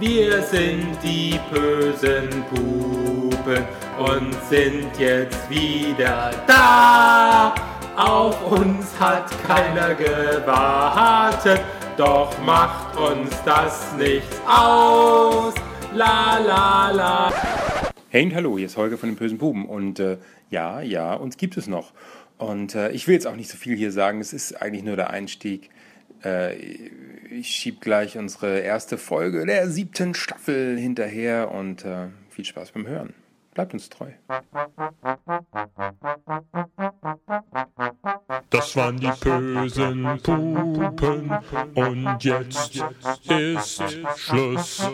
Wir sind die bösen Pupen und sind jetzt wieder da. Auf uns hat keiner gewartet, doch macht uns das nichts aus. La la la. Hey und hallo, hier ist Holger von den bösen Buben und äh, ja, ja, uns gibt es noch. Und äh, ich will jetzt auch nicht so viel hier sagen, es ist eigentlich nur der Einstieg. Äh, ich schieb gleich unsere erste Folge der siebten Staffel hinterher und äh, viel Spaß beim Hören. Bleibt uns treu. Das waren die bösen Pupen und jetzt ist Schluss.